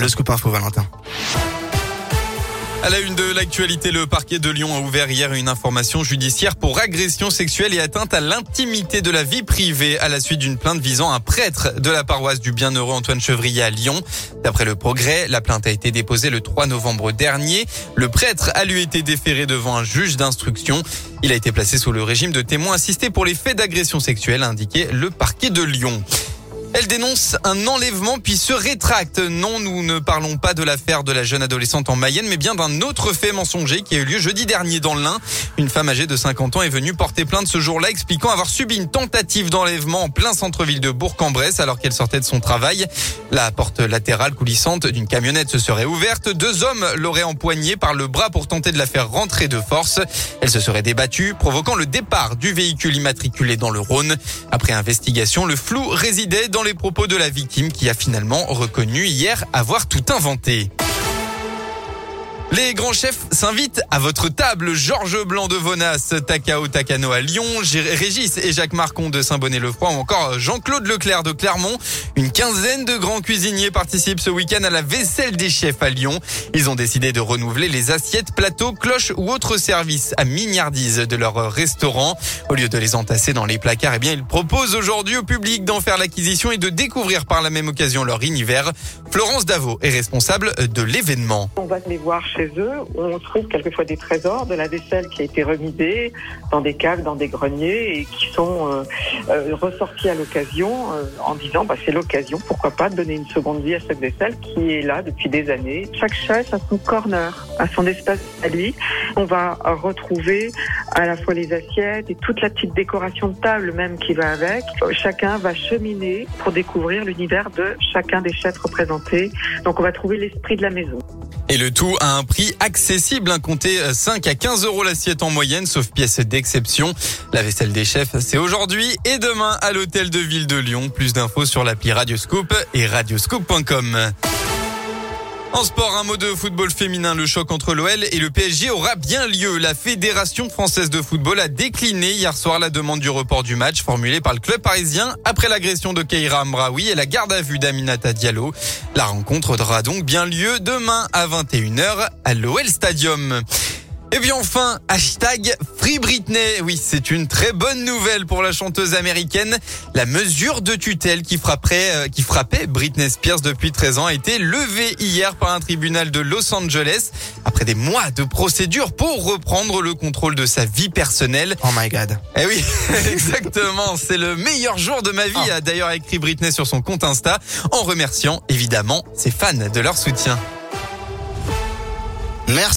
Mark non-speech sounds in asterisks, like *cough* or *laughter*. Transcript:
Le scoop info Valentin. À la une de l'actualité, le parquet de Lyon a ouvert hier une information judiciaire pour agression sexuelle et atteinte à l'intimité de la vie privée à la suite d'une plainte visant un prêtre de la paroisse du Bienheureux Antoine Chevrier à Lyon. D'après le progrès, la plainte a été déposée le 3 novembre dernier. Le prêtre a lui été déféré devant un juge d'instruction. Il a été placé sous le régime de témoin assisté pour les faits d'agression sexuelle, a indiqué le parquet de Lyon. Elle dénonce un enlèvement puis se rétracte. Non, nous ne parlons pas de l'affaire de la jeune adolescente en Mayenne, mais bien d'un autre fait mensonger qui a eu lieu jeudi dernier dans l'Ain. Une femme âgée de 50 ans est venue porter plainte ce jour-là, expliquant avoir subi une tentative d'enlèvement en plein centre-ville de Bourg-en-Bresse alors qu'elle sortait de son travail. La porte latérale coulissante d'une camionnette se serait ouverte. Deux hommes l'auraient empoignée par le bras pour tenter de la faire rentrer de force. Elle se serait débattue, provoquant le départ du véhicule immatriculé dans le Rhône. Après investigation, le flou résidait dans les propos de la victime qui a finalement reconnu hier avoir tout inventé. Les grands chefs s'invitent à votre table. Georges Blanc de Vonas, Takao Takano à Lyon, Régis et Jacques Marcon de Saint-Bonnet-le-Froid ou encore Jean-Claude Leclerc de Clermont. Une quinzaine de grands cuisiniers participent ce week-end à la vaisselle des chefs à Lyon. Ils ont décidé de renouveler les assiettes, plateaux, cloches ou autres services à mignardise de leur restaurant. Au lieu de les entasser dans les placards, eh bien, ils proposent aujourd'hui au public d'en faire l'acquisition et de découvrir par la même occasion leur univers. Florence Davo est responsable de l'événement. On va les voir eux. On trouve quelquefois des trésors, de la vaisselle qui a été remisée dans des caves, dans des greniers et qui sont euh, euh, ressortis à l'occasion euh, en disant bah, c'est l'occasion, pourquoi pas, de donner une seconde vie à cette vaisselle qui est là depuis des années. Chaque chef a son corner, a son espace à lui. On va retrouver à la fois les assiettes et toute la petite décoration de table même qui va avec. Chacun va cheminer pour découvrir l'univers de chacun des chefs représentés. Donc on va trouver l'esprit de la maison. Et le tout à un prix accessible, un compté 5 à 15 euros l'assiette en moyenne, sauf pièces d'exception. La vaisselle des chefs, c'est aujourd'hui et demain à l'hôtel de ville de Lyon. Plus d'infos sur l'appli Radioscope et radioscope.com. En sport, un mot de football féminin. Le choc entre l'OL et le PSG aura bien lieu. La Fédération française de football a décliné hier soir la demande du report du match formulée par le club parisien après l'agression de Keira Amraoui et la garde à vue d'Aminata Diallo. La rencontre aura donc bien lieu demain à 21h à l'OL Stadium. Et puis enfin, hashtag Free Britney. Oui, c'est une très bonne nouvelle pour la chanteuse américaine. La mesure de tutelle qui, frapperait, euh, qui frappait Britney Spears depuis 13 ans a été levée hier par un tribunal de Los Angeles après des mois de procédure pour reprendre le contrôle de sa vie personnelle. Oh my god. Eh oui, *laughs* exactement. C'est le meilleur jour de ma vie, Oh. a d'ailleurs écrit Britney sur son compte Insta en remerciant évidemment ses fans de leur soutien. Merci.